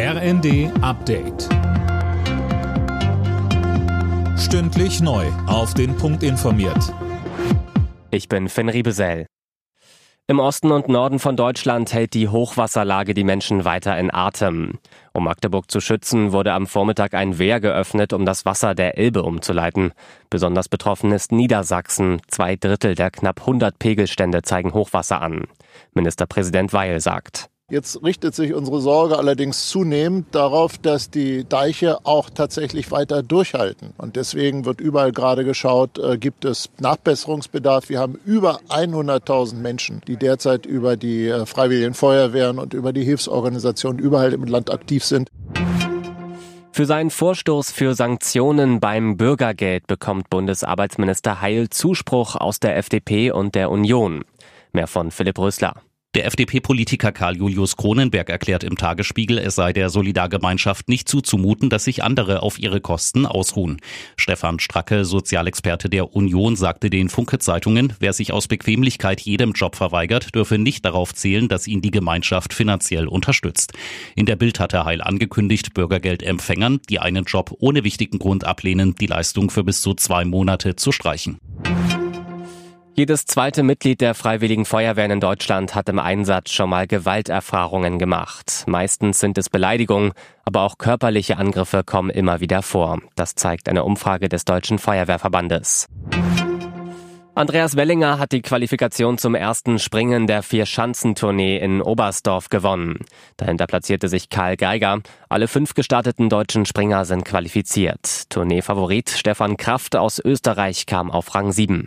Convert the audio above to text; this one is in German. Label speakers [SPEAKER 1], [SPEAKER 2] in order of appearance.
[SPEAKER 1] RND Update. Stündlich neu. Auf den Punkt informiert.
[SPEAKER 2] Ich bin Finn Riebesell. Im Osten und Norden von Deutschland hält die Hochwasserlage die Menschen weiter in Atem. Um Magdeburg zu schützen, wurde am Vormittag ein Wehr geöffnet, um das Wasser der Elbe umzuleiten. Besonders betroffen ist Niedersachsen. Zwei Drittel der knapp 100 Pegelstände zeigen Hochwasser an. Ministerpräsident Weil sagt.
[SPEAKER 3] Jetzt richtet sich unsere Sorge allerdings zunehmend darauf, dass die Deiche auch tatsächlich weiter durchhalten. Und deswegen wird überall gerade geschaut, äh, gibt es Nachbesserungsbedarf. Wir haben über 100.000 Menschen, die derzeit über die äh, Freiwilligen Feuerwehren und über die Hilfsorganisationen überall im Land aktiv sind.
[SPEAKER 2] Für seinen Vorstoß für Sanktionen beim Bürgergeld bekommt Bundesarbeitsminister Heil Zuspruch aus der FDP und der Union. Mehr von Philipp Rösler.
[SPEAKER 4] Der FDP-Politiker Karl Julius Kronenberg erklärt im Tagesspiegel, es sei der Solidargemeinschaft nicht zuzumuten, dass sich andere auf ihre Kosten ausruhen. Stefan Stracke, Sozialexperte der Union, sagte den Funke-Zeitungen, wer sich aus Bequemlichkeit jedem Job verweigert, dürfe nicht darauf zählen, dass ihn die Gemeinschaft finanziell unterstützt. In der Bild hat er Heil angekündigt, Bürgergeldempfängern, die einen Job ohne wichtigen Grund ablehnen, die Leistung für bis zu zwei Monate zu streichen.
[SPEAKER 2] Jedes zweite Mitglied der Freiwilligen Feuerwehren in Deutschland hat im Einsatz schon mal Gewalterfahrungen gemacht. Meistens sind es Beleidigungen, aber auch körperliche Angriffe kommen immer wieder vor. Das zeigt eine Umfrage des Deutschen Feuerwehrverbandes. Andreas Wellinger hat die Qualifikation zum ersten Springen der Vier-Schanzentournee in Oberstdorf gewonnen. Dahinter platzierte sich Karl Geiger. Alle fünf gestarteten deutschen Springer sind qualifiziert. Tourneefavorit Stefan Kraft aus Österreich kam auf Rang 7.